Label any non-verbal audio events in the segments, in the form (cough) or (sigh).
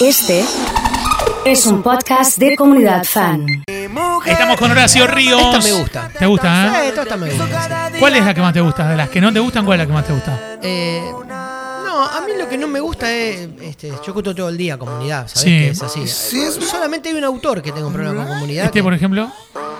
Este es un podcast de comunidad fan. Estamos con Horacio Ríos. Esta me gusta. ¿Te gusta, eh? Sí, esta, esta me gusta. ¿Cuál es la que más te gusta? De las que no te gustan, ¿cuál es la que más te gusta? Eh, no, a mí lo que no me gusta es. Este, yo escucho todo el día comunidad, ¿sabes? Sí. Que es así. Solamente hay un autor que tenga un problema con comunidad. Este, que- por ejemplo.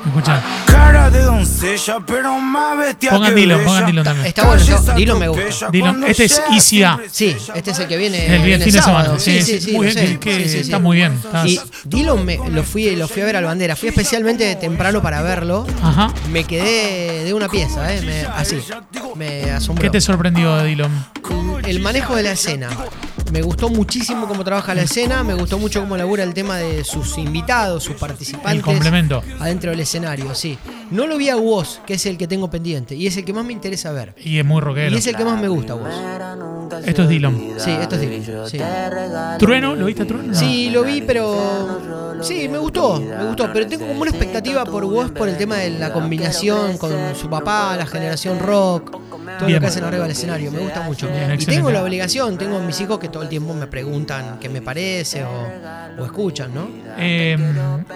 Escucha. Cara de doncella, pero más bestia Pongan que Dylan, bella. pongan Dylan también. Está bueno, yo- Dylan me gusta. Dylan, este es Easy A. Sí, este es el que viene. El, viene fin de semana. Sí, sí, sí, muy lo bien. sé. que- que Sí, sí, sí. Está muy bien. está- Y Dylan me, lo, fui, lo fui a ver al bandera. Fui especialmente temprano para verlo. Ajá. Me quedé de una pieza, ¿eh? Me- así. Me asombró. ¿Qué te sorprendió de Dylan? el manejo de la escena. Me gustó muchísimo cómo trabaja la escena, me gustó mucho cómo labura el tema de sus invitados, sus participantes. El complemento. Adentro del escenario, sí. No lo vi a Woz, que es el que tengo pendiente, y es el que más me interesa ver. Y es muy rockero. Y es el que más me gusta, Woz. Esto es Dylan. Sí, esto es divino. Sí. ¿Trueno? ¿Lo viste a Trueno? No. Sí, lo vi, pero. Sí, me gustó, me gustó. Pero tengo como una expectativa por Woz por el tema de la combinación con su papá, la generación rock, todo Bien. lo que hacen arriba del escenario. Me gusta mucho. Bien, y tengo la obligación, tengo a mis hijos que todo el tiempo me preguntan qué me parece o, o escuchan, ¿no? Eh,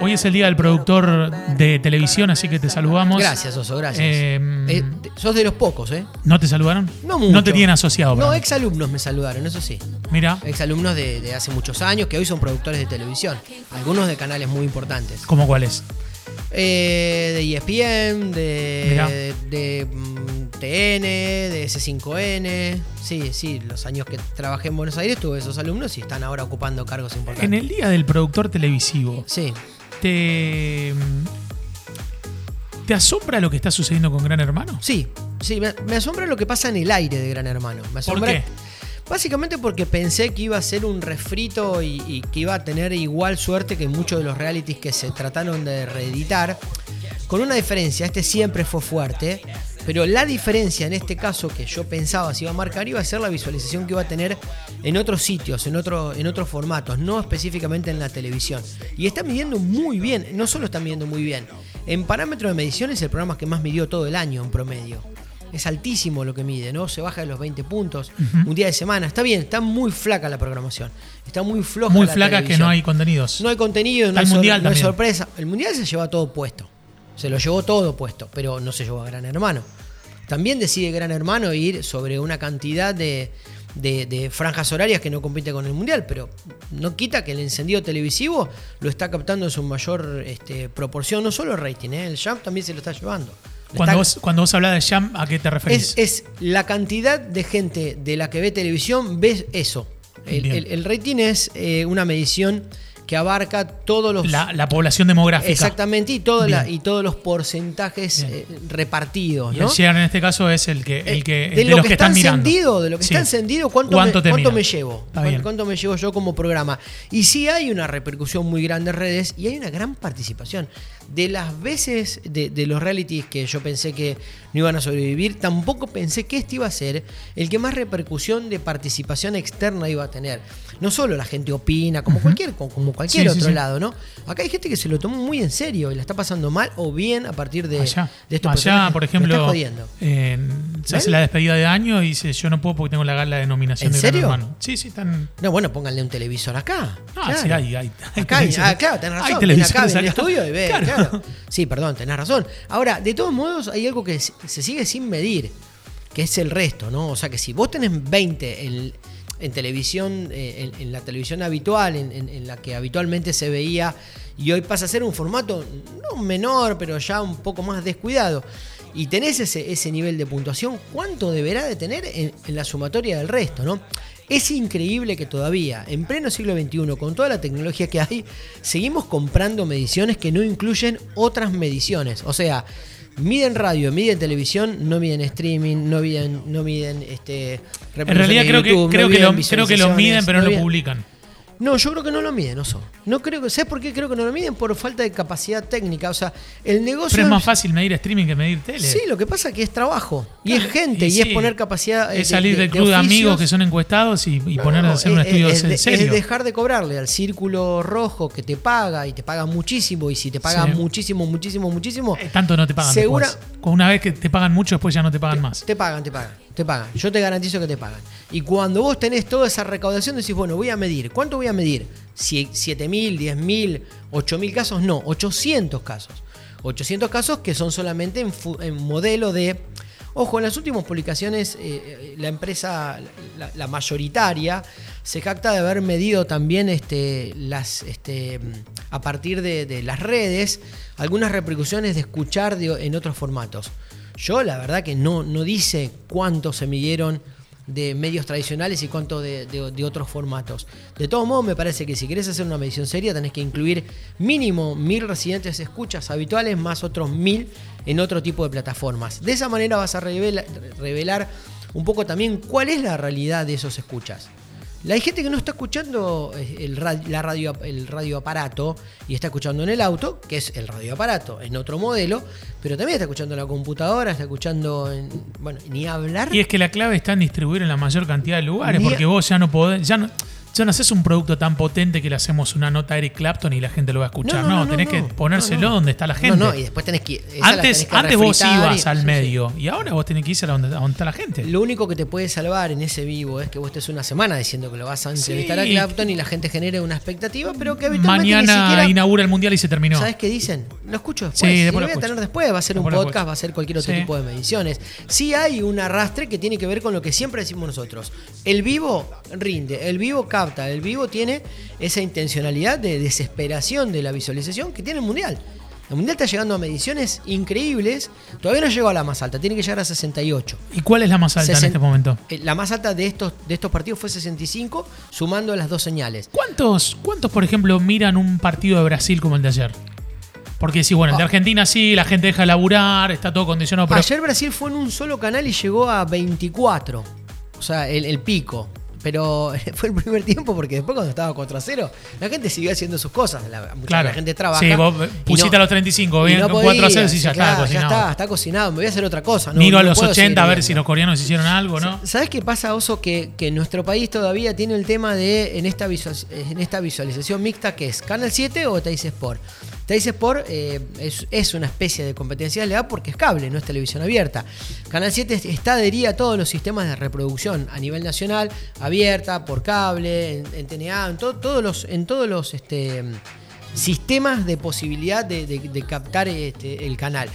hoy es el día del productor de televisión, así que te saludamos. Gracias, Oso, gracias. Eh, Eh, sos de los pocos, ¿eh? ¿No te saludaron? No mucho. No te tienen asociado. No, exalumnos me saludaron, eso sí. Mira, Exalumnos de, de hace muchos años que hoy son productores de televisión. Algunos de canales muy importantes. ¿cómo cuál es? Eh, de ESPN, de, de, mm, TN, de S5N. Sí, sí, los años que trabajé en Buenos Aires tuve esos alumnos y están ahora ocupando cargos importantes. En el día del productor televisivo, Sí. ¿te, ¿te asombra lo que está sucediendo con Gran Hermano? Sí, sí, me, me asombra lo que pasa en el aire de Gran Hermano. Me ¿Por asombra, qué? Básicamente porque pensé que iba a ser un refrito y, y que iba a tener igual suerte que muchos de los realities que se trataron de reeditar. Con una diferencia, este siempre fue fuerte, pero la diferencia en este caso que yo pensaba se iba a marcar iba a ser la visualización que iba a tener en otros sitios, en, otro, en otros formatos, no específicamente en la televisión. Y está midiendo muy bien, no solo está midiendo muy bien, en parámetros de medición es el programa que más midió todo el año en promedio. Es altísimo lo que mide, ¿no? Se baja de los 20 puntos, un día de semana. Está bien, está muy flaca la programación. Está muy floja. Muy la flaca que no hay contenidos. No hay contenido, no hay, Mundial no hay sorpresa. El mundial se lleva todo puesto. Se lo llevó todo puesto, pero no se llevó a Gran Hermano. También decide Gran Hermano ir sobre una cantidad de, de- de franjas horarias que no compite con el mundial, pero no quita que el encendido televisivo lo está captando en su mayor este, proporción, no solo el rating, ¿eh? el jump también se lo está llevando. Cuando está- vos, cuando vos hablas de Jam, ¿a qué te referís? es, es la cantidad de gente de la que ve televisión, ves eso. El, Bien. el- el rating es eh, una medición que abarca todos los... la, la población demográfica. Exactamente, y, toda la- y todos los porcentajes eh, repartidos. Y ¿no? el share en este caso es el que, el que Eh, de, de, lo los que, que, está están mirando. encendido, de lo que Sí. está encendido, ¿cuánto, ¿Cuánto me, cuánto me llevo? ¿Cuánto me llevo yo como programa? Y sí hay una repercusión muy grande en redes y hay una gran participación. De las veces de, de los realities que yo pensé que no iban a sobrevivir, tampoco pensé que este iba a ser el que más repercusión de participación externa iba a tener. No solo la gente opina, como cualquier, como cualquier Sí, otro sí. lado, ¿no? Acá hay gente que se lo tomó muy en serio y la está pasando mal o bien a partir de, Allá, de estos allá por ejemplo, eh, se hace la despedida de año y dice, yo no puedo porque tengo la gala de nominación ¿En de serio? Gran Hermano. Sí, sí, están... No, bueno, pónganle un televisor acá. Ah, Claro. sí, hay, hay, hay Acá hay- (laughs) ah, claro, tenés Hay razón. Ven televisores acá, al acá. estudio y ve, Claro. claro. Sí, perdón, tenés razón. Ahora, de todos modos, hay algo que se se sigue sin medir, que es el resto, ¿no? O sea, que si vos tenés 20 en, en televisión, eh, en, la televisión habitual, en, en- la que habitualmente se veía, y hoy pasa a ser un formato no menor, pero ya un poco más descuidado, y tenés ese, ese nivel de puntuación, ¿cuánto deberá de tener en, en la sumatoria del resto, ¿no? Es increíble que todavía, en pleno siglo XXI, con toda la tecnología que hay, seguimos comprando mediciones que no incluyen otras mediciones. O sea, miden radio, miden televisión, no miden streaming, no miden, no miden este, En realidad creo que, no creo, que lo, creo que lo miden, pero no lo miden- publican. No, yo creo que no lo miden, Oso. No creo que. ¿Sabes por qué creo que no lo miden? Por falta de capacidad técnica. O sea, el negocio. Pero es más fácil medir streaming que medir tele. Sí, lo que pasa es que es trabajo. Y es gente, y y, sí. es poner capacidad. eh, Es salir de, del club de, oficios. amigos que son encuestados y, y poner a No, hacer un es- estudio es, en de- serio. es dejar de cobrarle al círculo rojo que te paga y te paga muchísimo. Y si te paga Sí. muchísimo, muchísimo, muchísimo, Eh, Tanto no te pagan Segura- después. Una vez que te pagan mucho, después ya no te pagan más. te pagan, te pagan. Te pagan. Yo te garantizo que te pagan. Y cuando vos tenés toda esa recaudación, decís, bueno, voy a medir. ¿Cuánto voy a medir? Si- ¿7.000, 10.000, 8.000 casos? No, 800 casos. 800 casos que son solamente en, modelo de... Ojo, en las últimas publicaciones, eh, eh, la empresa, la, mayoritaria, se jacta de haber medido también este, las, este, a partir de, de las redes algunas repercusiones de escuchar de- en otros formatos. Yo la verdad que no, no dice cuánto se midieron de medios tradicionales y cuánto de, de- de otros formatos. De todos modos, me parece que si querés hacer una medición seria tenés que incluir mínimo mil residentes escuchas habituales más otros mil en otro tipo de plataformas. De esa manera vas a revela- revelar un poco también cuál es la realidad de esos escuchas. La hay gente que no está escuchando eh, el, ra- la radio, el radioaparato y está escuchando en el auto, que es el radioaparato, en otro modelo, pero también está escuchando en la computadora, está escuchando en. Bueno, ni hablar. Y es que la clave está en distribuir en la mayor cantidad de lugares, Ni- porque vos ya no podés, ya no, ya no haces un producto tan potente que le hacemos una nota a Eric Clapton y la gente lo va a escuchar. No, tenés que ponérselo no, no. donde está la gente. No, no, y después tenés que. antes tenés que antes vos ibas y- al sí, sí. medio y ahora vos tenés que ir a donde, a donde está la gente. Lo único que te puede salvar en ese vivo es que vos estés una semana diciendo que lo vas a entrevistar a Sí. Clapton y la gente genere una expectativa, pero que habitualmente ni Mañana siquiera. inaugura el mundial y se terminó. ¿Sabes qué dicen? Lo escucho después. Sí, después lo lo voy a tener después. Va a ser un Después podcast, va a ser cualquier otro tipo de mediciones. Sí hay un arrastre que tiene que ver con lo que siempre decimos nosotros. El vivo rinde, el vivo capta, el vivo tiene esa intencionalidad de desesperación de la visualización que tiene el mundial. El mundial está llegando a mediciones increíbles. Todavía no llegó a la más alta, tiene que llegar a 68. ¿Y cuál es la más alta en este momento? Eh, La más alta de estos, de estos partidos fue 65, sumando las dos señales. ¿Cuántos, ¿Cuántos, por ejemplo, miran un partido de Brasil como el de ayer? Porque sí, bueno, el de Ah. Argentina sí, la gente deja de laburar, está todo condicionado, pero Ayer Brasil fue en un solo canal y llegó a 24. O sea, el, el pico. Pero (laughs) fue el primer tiempo porque después cuando estaba 4 a 0, la gente siguió haciendo sus cosas. La, mucha Claro. la gente trabaja. Sí, vos y pusiste a los 35, y bien, con 4 a 0, sí, ya está cocinado. Ya está, está cocinado. Me voy a hacer otra cosa. no- miro a no los puedo 80 a ver si los coreanos hicieron algo, ¿no? ¿Sabes qué pasa, Oso? Que, que nuestro país todavía tiene el tema de, en esta, visual- en esta visualización mixta, que es Canal 7 o Teis Sport. Teis Sport eh, es, una especie de competencia leal porque es cable, no es televisión abierta. Canal 7 está adherida a todos los sistemas de reproducción a nivel nacional, abierta, por cable, en, TNA, en, to- todos los, en todos los este, sistemas de posibilidad de, de- de captar este, el canal.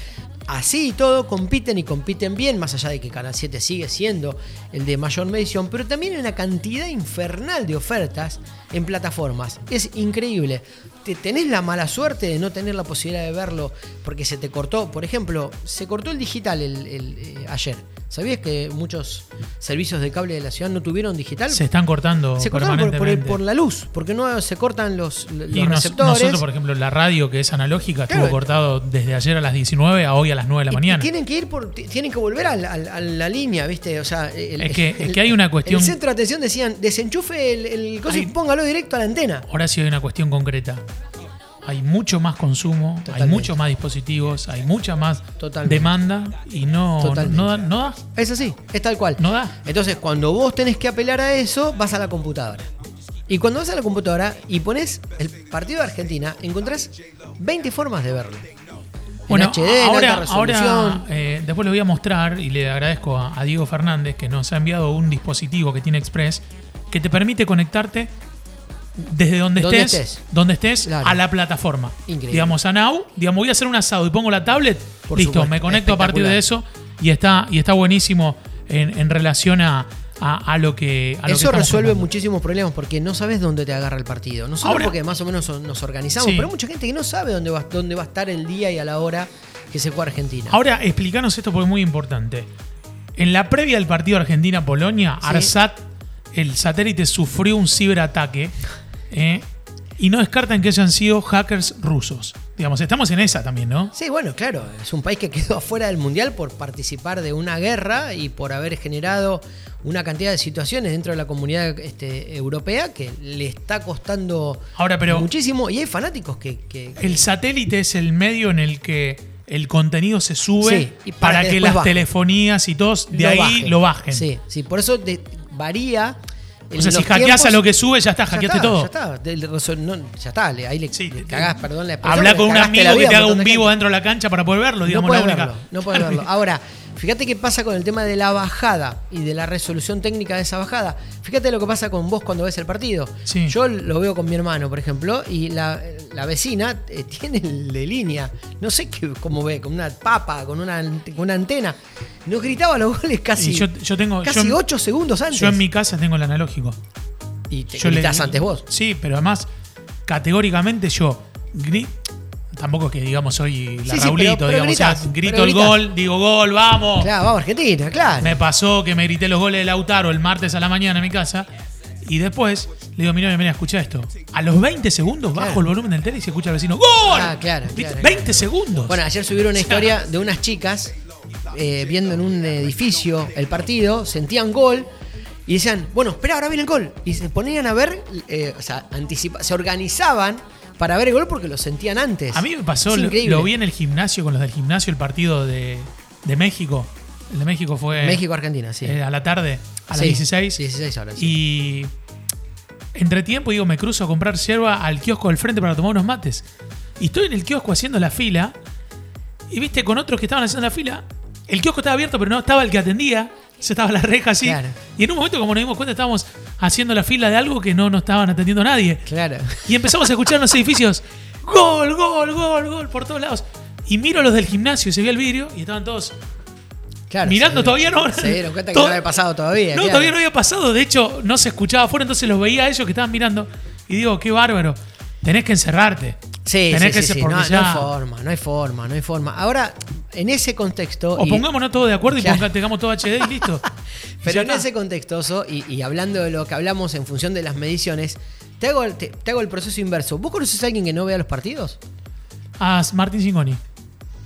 Así y todo compiten y compiten bien, más allá de que Canal 7 sigue siendo el de mayor medición, pero también hay una cantidad infernal de ofertas en plataformas. Es increíble. Te, tenés la mala suerte de no tener la posibilidad de verlo porque se te cortó. Por ejemplo, se cortó el digital el- el, eh, ayer. ¿Sabías que muchos servicios de cable de la ciudad no tuvieron digital? Se están cortando Se cortaron por, por, el- permanentemente. por la luz, porque no se cortan los, los y nos- receptores. nosotros, por ejemplo, la radio que es analógica Claro. estuvo cortado desde ayer a las 19 a hoy a las 9 de la Y- mañana. Y tienen que ir por, tienen que volver a la, a la- a la línea, ¿viste? O sea, el, Es que- es el- que hay una cuestión- El centro de atención decían, desenchufe el, el coso y póngalo directo a la antena. Ahora sí hay una cuestión concreta. Hay mucho más consumo, hay muchos más dispositivos, hay mucha más Totalmente. demanda y no, Totalmente. no, da, no da. Es así, es tal cual. No da. Entonces, cuando vos tenés que apelar a eso, vas a la computadora. Y cuando vas a la computadora y pones el partido de Argentina, encontrás 20 formas de verlo. En Bueno, HD, en ahora, alta ahora eh, después le voy a mostrar y le agradezco a, a Diego Fernández que nos ha enviado un dispositivo que tiene Express que te permite conectarte desde donde, Donde estés, estés. donde estés Claro. a la plataforma. Increíble. Digamos, a Now, digamos, voy a hacer un asado y pongo la tablet, Por listo, supuesto, me conecto a partir de eso y está, y está buenísimo en, en relación a, a- a lo que a lo Eso resuelve muchísimos problemas porque no sabes dónde te agarra el partido. Nosotros Ahora- porque más o menos nos organizamos, Sí. pero hay mucha gente que no sabe dónde va, dónde va a estar el día y a la hora que se juega Argentina. Ahora, explícanos esto porque es muy importante. En la previa del partido Argentina-Polonia, Sí. ARSAT, el satélite, sufrió un ciberataque eh, y no descartan que hayan sido hackers rusos. Digamos, estamos en esa también, ¿no? Sí, bueno, claro, es un país que quedó afuera del Mundial por participar de una guerra y por haber generado una cantidad de situaciones dentro de la comunidad este, europea que le está costando Ahora, pero- muchísimo. Y hay fanáticos que... que- El satélite es el medio en el que el contenido se sube Sí, y para, para que las baje. telefonías y todos de lo ahí bajen. lo bajen. Sí, sí, por eso de- varía. O sea, si hackeás a lo que sube, ya está, hackeaste está, todo. Ya está, no, ya está, le- ahí le, Sí, le cagás, perdón la Habla con un amigo que te haga un vivo dentro de la cancha para poder verlo, No digamos, puedes la única. verlo, no verlo. (laughs) Ahora, fíjate qué pasa con el tema de la bajada y de la resolución técnica de esa bajada. Fíjate lo que pasa con vos cuando ves el partido. Sí. Yo lo veo con mi hermano, por ejemplo, y la, la vecina eh, tiene el de línea. No sé qué, cómo ve, con una papa, con una, ant- con una antena. Nos gritaba los goles casi, Y yo- yo tengo- casi yo- 8 segundos antes. Yo en mi casa tengo el analógico. y te Yo le- antes vos. Sí, pero además, categóricamente yo Tampoco es que digamos soy la Sí, sí, Raulito, pero digamos, o sea, grito el gol, digo gol, vamos. Claro, vamos Argentina, claro. Me pasó que me grité los goles de Lautaro el martes a la mañana en mi casa. Y después le digo, mira, mira, escucha esto. A los 20 segundos bajo Claro. el volumen del tele y se escucha al vecino. ¡Gol! Ah, claro, ¿Viste? claro, 20 claro. segundos. Bueno, ayer subieron una (laughs) historia de unas chicas eh, viendo en un edificio el partido, sentían gol y decían, bueno, espera, ahora viene el gol. Y se ponían a ver, eh, o sea, anticipa- se organizaban para ver el gol porque lo sentían antes. a mí me pasó, lo, vi en el gimnasio con los del gimnasio, el partido de, de México. El de México fue México-Argentina, sí. eh, a la tarde, a las Sí, 16. 16 horas. sí. Y entre tiempo, digo, me cruzo a comprar yerba al kiosco del frente para tomar unos mates. Y estoy en el kiosco haciendo la fila. Y viste, con otros que estaban haciendo la fila, el kiosco estaba abierto, pero no estaba el que atendía. Se estaba la reja así. Claro. Y en un momento, como nos dimos cuenta, estábamos haciendo la fila de algo que no nos estaban atendiendo nadie. Claro. Y empezamos a escuchar en los edificios: gol, gol, gol, gol, por todos lados. Y miro a los del gimnasio y se ve el vidrio y estaban todos Claro, mirando se- todavía no. Se dieron cuenta que todo- no había pasado todavía. No, claro. todavía no había pasado. De hecho, no se escuchaba afuera, entonces los veía a ellos que estaban mirando. Y digo, qué bárbaro. Tenés que encerrarte. Sí, Tenés sí, que sí, ser No, hay forma, no hay forma, no hay forma. Ahora, en ese contexto. O y- pongámonos todos de acuerdo y Claro. tengamos todo HD y listo. (laughs) Pero en ese contexto, y, y hablando de lo que hablamos en función de las mediciones, te hago, el- te, te hago el proceso inverso. ¿Vos conoces a alguien que no vea los partidos? Ah, Martín Singoni.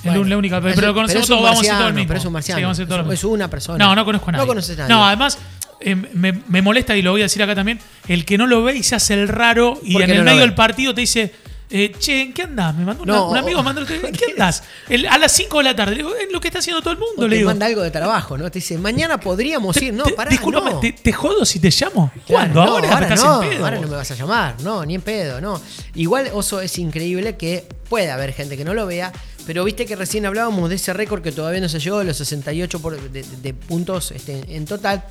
Es la única, pero, un- lo conocemos pero todos, vamos a hacer todo el mismo. pero es un marciano. Sí, vamos a todo Es- mismo. es una persona. No, no conozco a nadie. No conoces a nadie. No, además, eh, me, me molesta y lo voy a decir acá también, el que no lo ve y se hace el raro y ¿Por en el no medio del partido te dice, eh, che, ¿en qué andás? Me mandó una- No, un amigo, mandó, ¿en (laughs) qué andás? El- a las 5 de la tarde. Le digo, es lo que está haciendo todo el mundo. O le te digo. manda algo de trabajo, ¿no? Te dice, mañana podríamos Te- ir. No, pará, discúlpame, no. te, te jodo si te llamo? Claro, ¿Cuándo? no, ahora, estás no, en pedo. ahora no me vas a llamar, no, ni en pedo, no. Igual, Oso, es increíble que puede haber gente que no lo vea, pero viste que recién hablábamos de ese récord que todavía no se llegó, de los 68 por- de, de puntos este, en total.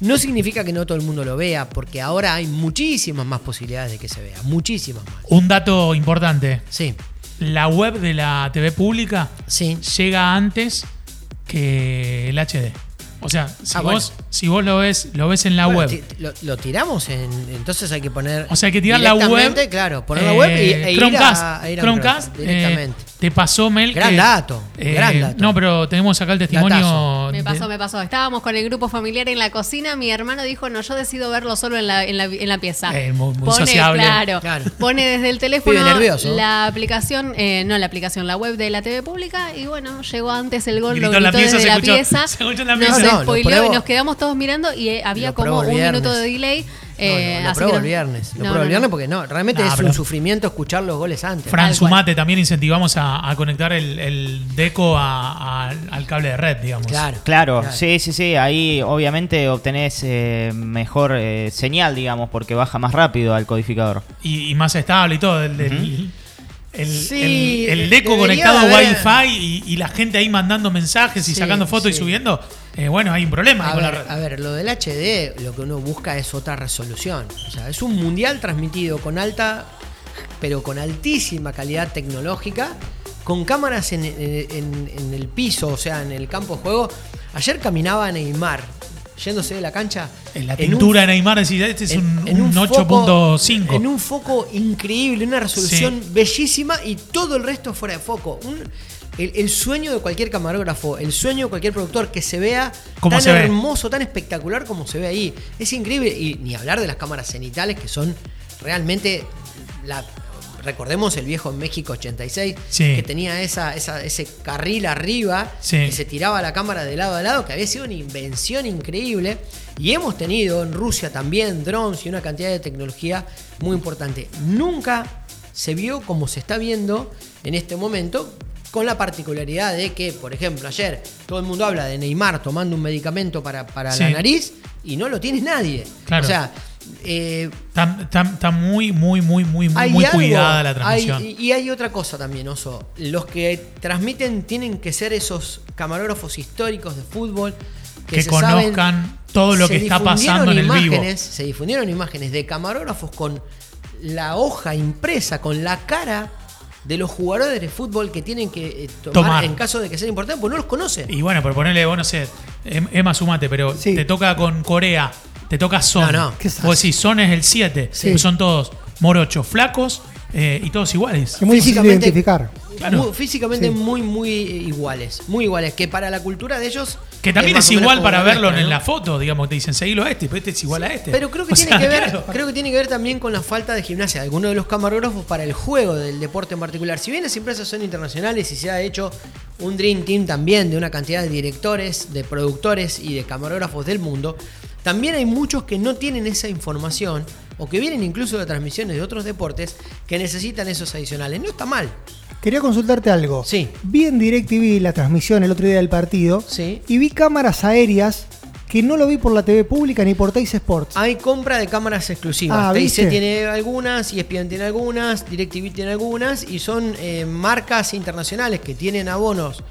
No significa que no todo el mundo lo vea, porque ahora hay muchísimas más posibilidades de que se vea, muchísimas más. Un dato importante. Sí, La web de la TV pública sí. llega antes que el HD. O sea, si, Ah, vos, bueno. si vos lo ves, lo ves en la Bueno, web. lo, lo tiramos, en, entonces hay que poner. O sea, hay que tirar la web. directamente, Claro, poner la eh, web y, e ir Chromecast. a, a ir a Chromecast, Chrome, eh, directamente. Te pasó Mel. Gran que- dato, gran dato. No, pero tenemos acá el testimonio. Datazo. Me de- pasó, me pasó. Estábamos con el grupo familiar en la cocina. Mi hermano dijo, no, yo decido verlo solo en la, en la, en la pieza. Eh, muy- muy pone, sociable. Claro, Claro. Pone desde el teléfono la aplicación, eh, no la aplicación, la web de la TV pública. Y bueno, llegó antes el gol, Gritó lo en la gritó pieza, desde se la escuchó- pieza. se escuchó en la Nos pieza. No, no, lo spoileó y nos quedamos todos mirando y eh, había como un minuto de delay. No, eh, no, lo pruebo el viernes. Lo no, pruebo no, el viernes porque no, realmente es un sufrimiento escuchar los goles antes. Fran. Sumate también incentivamos a, a conectar el, el deco a- a- al cable de red, digamos. Claro. Claro, Claro. sí, sí, sí. Ahí obviamente obtenés eh, mejor eh, señal, digamos, porque baja más rápido al codificador. Y, y más estable y todo. El, el- el- Sí, el- el deco conectado a Wi-Fi y, y la gente ahí mandando mensajes y Sí, sacando fotos y subiendo. eh, bueno, hay un problema. A con la ver, red. a ver, lo del HD, lo que uno busca es otra resolución. O sea, es un mundial transmitido con alta, pero con altísima calidad tecnológica, con cámaras en, en- en- en el piso, o sea, en el campo de juego. Ayer caminaba Neymar, yéndose de la cancha. En la en un pintura de Neymar, decís, este es en- un, en un foco- 8.5. En un foco increíble, una resolución Sí. bellísima y todo el resto fuera de foco. Un- el, el sueño de cualquier camarógrafo, el sueño de cualquier productor que se vea ¿Cómo tan se ve? hermoso, tan espectacular como se ve ahí. Es increíble. Y ni hablar de las cámaras cenitales que son realmente la. Recordemos el viejo en México 86, Sí. que tenía esa, esa- ese carril arriba, Sí. que se tiraba la cámara de lado a lado, que había sido una invención increíble. Y hemos tenido en Rusia también drones y una cantidad de tecnología muy importante. Nunca se vio como se está viendo en este momento, con la particularidad de que, por ejemplo, ayer todo el mundo habla de Neymar tomando un medicamento para, para Sí. la nariz y no lo tiene nadie. Claro. O sea, Eh, Está, está- está muy, muy, muy, muy, muy, algo- cuidada la hay- transmisión. y hay otra cosa también, Oso. Los que transmiten tienen que ser esos camarógrafos históricos de fútbol que, Que se saben- conozcan todo lo que está pasando en el vivo. Se difundieron imágenes de camarógrafos con la hoja impresa, con la cara de los jugadores de fútbol que tienen que eh, tomar, Tomar. en caso de que sean importantes, porque no los conocen. Y bueno, por ponerle, vos no sé, Em- Emma Sumate, pero Sí. te toca con Corea, te toca Son. No, no. ¿Qué es Vos decís, Son es el 7. Sí. Son todos morochos, flacos eh, y todos iguales. Es muy difícil identificar. Claro. Muy- físicamente Sí. muy, muy iguales. Muy iguales. Que para la cultura de ellos. Que también es, igual para verlo en ¿no? la foto, digamos, te dicen, seguilo a este, pero este es igual a este. Pero creo que, O tiene sea, que ver, claro. creo que tiene que ver también con la falta de gimnasia de algunos de los camarógrafos para el juego del deporte en particular. Si bien las empresas son internacionales y se ha hecho un Dream Team también de una cantidad de directores, de productores y de camarógrafos del mundo, también hay muchos que no tienen esa información o que vienen incluso de transmisiones de otros deportes que necesitan esos adicionales. No está mal. Quería consultarte algo. Sí. Vi en DirecTV la transmisión el otro día del partido Sí. y vi cámaras aéreas que no lo vi por la TV pública ni por Teis Sports. Hay compra de cámaras exclusivas. Ah, TIC tiene algunas, ESPN tiene algunas, DirecTV tiene algunas y son eh, marcas internacionales que tienen abonos,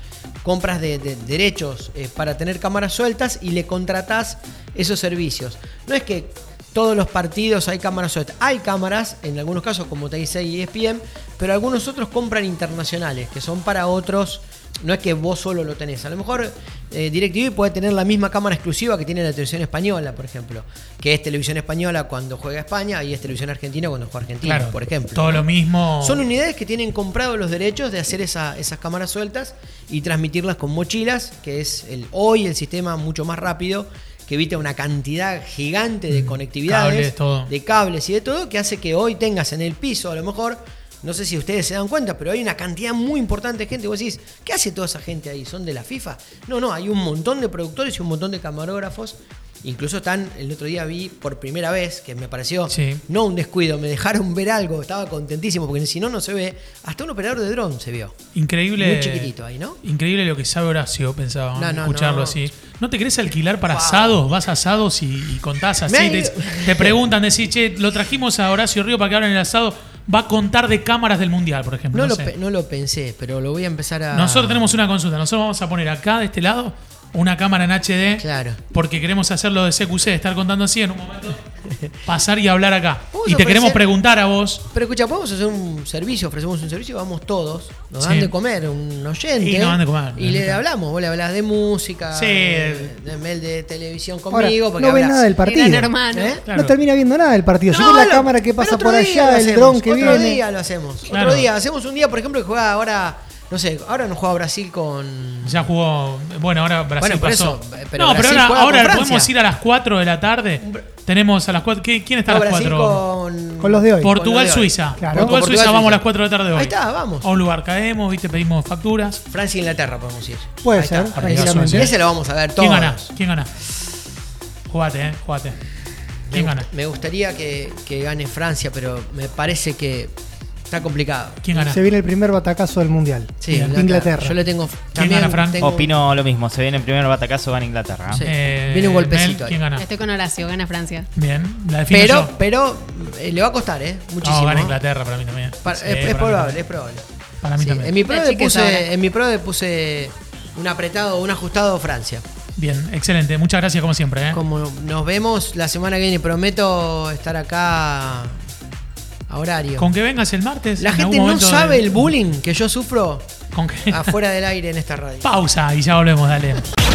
compras de, de derechos eh, para tener cámaras sueltas y le contratás esos servicios. No es que todos los partidos hay cámaras sueltas. Hay cámaras, en algunos casos como TIC y ESPN, pero algunos otros compran internacionales, que son para otros. No es que vos solo lo tenés. A lo mejor eh, DirecTV puede tener la misma cámara exclusiva que tiene la televisión española, por ejemplo. Que es televisión española cuando juega España y es televisión argentina cuando juega Argentina, Claro, por ejemplo. Todo lo mismo. Son unidades que tienen comprado los derechos de hacer esa- esas cámaras sueltas y transmitirlas con mochilas, que es el, hoy el sistema mucho más rápido, que evita una cantidad gigante de conectividades, Mm, cables, todo. de cables y de todo, que hace que hoy tengas en el piso, a lo mejor, no sé si ustedes se dan cuenta, pero hay una cantidad muy importante de gente. Vos decís, ¿qué hace toda esa gente ahí? ¿Son de la FIFA? No, no, hay un montón de productores y un montón de camarógrafos. Incluso están, el otro día vi por primera vez, que me pareció Sí. no un descuido, me dejaron ver algo, estaba contentísimo, porque si no, no se ve. Hasta un operador de dron se vio. Increíble. Muy chiquitito ahí, ¿no? Increíble lo que sabe Horacio, pensaba, No, no, escucharlo no. así. ¿No te querés alquilar para Wow. asados? Vas a asados y, y contás así. Te, te preguntan, decís, che, lo trajimos a Horacio Río para que abran el asado. Va a contar de cámaras del mundial, por ejemplo. No, No, lo, sé. pe- no lo pensé, pero lo voy a empezar a. Nosotros tenemos una consulta. Nosotros vamos a poner acá de este lado una cámara en HD. Claro. Porque queremos hacerlo de CQC, estar contando así en un momento. (laughs) Pasar y hablar acá. Y te queremos preguntar a vos. Pero escucha, podemos hacer un servicio, ofrecemos un servicio, vamos todos, nos Sí. dan de comer un oyente. Y nos dan de comer, Y le hablamos, vos le hablas de música, Sí. de, de mail de televisión Ahora, conmigo. porque no ve nada del partido. Hermano. ¿Eh? Claro. No termina viendo nada del partido. No, la lo- cámara que pasa otro por allá, el dron que Otro viene. día lo hacemos. Claro. Otro día. Hacemos un día, por ejemplo, que juega ahora, no sé, ahora no juega Brasil con. Ya jugó. Bueno, ahora Brasil Bueno, por pasó. eso, pero no, pero ahora, Francia. podemos ir a las 4 de la tarde. Tenemos a las 4. ¿Quién está No, a las Brasil 4? con. Con los de hoy. Por- Portugal-Suiza. Claro. Portugal-Suiza, Portugal-Suiza. vamos a las 4 de la tarde de hoy. Ahí está, vamos. A un lugar caemos, ¿viste? pedimos facturas. Francia-Inglaterra podemos ir. Puede Ahí ser, está. tranquilamente. Ese lo vamos a ver todos. ¿Quién gana? ¿Quién gana? Jugate, eh, jugate. ¿Quién me, gana? Me gustaría que, que gane Francia, pero me parece que está complicado. ¿Quién gana? Se viene el primer batacazo del mundial. Sí, Inglaterra. Yo le tengo. también gana, Fran? tengo- Opino lo mismo, se viene el primer batacazo, gana Inglaterra. ¿no? Sí. Eh, Viene un golpecito Mel, ahí. ¿Quién gana? Estoy con Horacio, gana Francia. Bien, la defino Pero, yo. pero eh, le va a costar, ¿eh? Muchísimo. No, gana. Inglaterra para mí también. Sí, es, probable, es probable. Para mí Sí, también. En mi pro La le chica sabe. puse, en mi pro le puse un apretado, un ajustado Francia. Bien, excelente. Muchas gracias como siempre. ¿eh? Como nos vemos la semana que viene, prometo estar acá a horario. Con que vengas el martes. La en gente no sabe de- el bullying que yo sufro Con afuera del aire en esta radio. Pausa y ya volvemos, dale. (laughs)